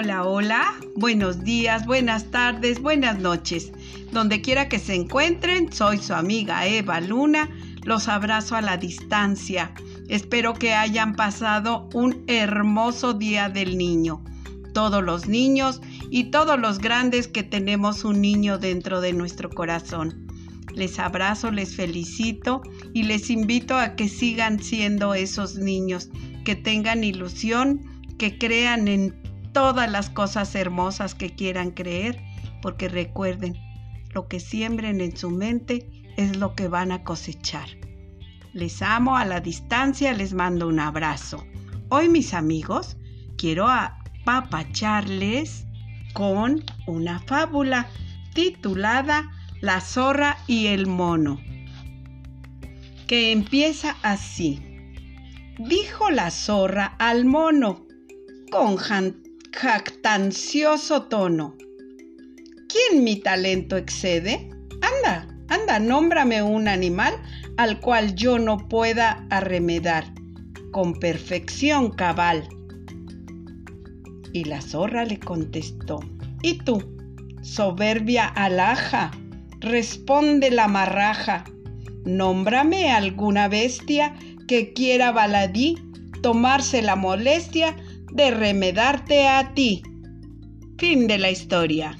Hola, hola, buenos días, buenas tardes, buenas noches. Donde quiera que se encuentren, soy su amiga Eva Luna. Los abrazo a la distancia. Espero que hayan pasado un hermoso día del niño. Todos los niños y todos los grandes que tenemos un niño dentro de nuestro corazón. Les abrazo, les felicito y les invito a que sigan siendo esos niños, que tengan ilusión, que crean en todas las cosas hermosas que quieran creer, porque recuerden, lo que siembren en su mente es lo que van a cosechar. Les amo a la distancia, les mando un abrazo. Hoy mis amigos, quiero apapacharles con una fábula titulada La zorra y el mono, que empieza así. Dijo la zorra al mono con jactancioso tono. ¿Quién mi talento excede? Anda, anda, nómbrame un animal al cual yo no pueda arremedar, con perfección cabal. Y la zorra le contestó, ¿y tú, soberbia alhaja? Responde la marraja, nómbrame alguna bestia que quiera baladí tomarse la molestia de remedarte a ti. Fin de la historia.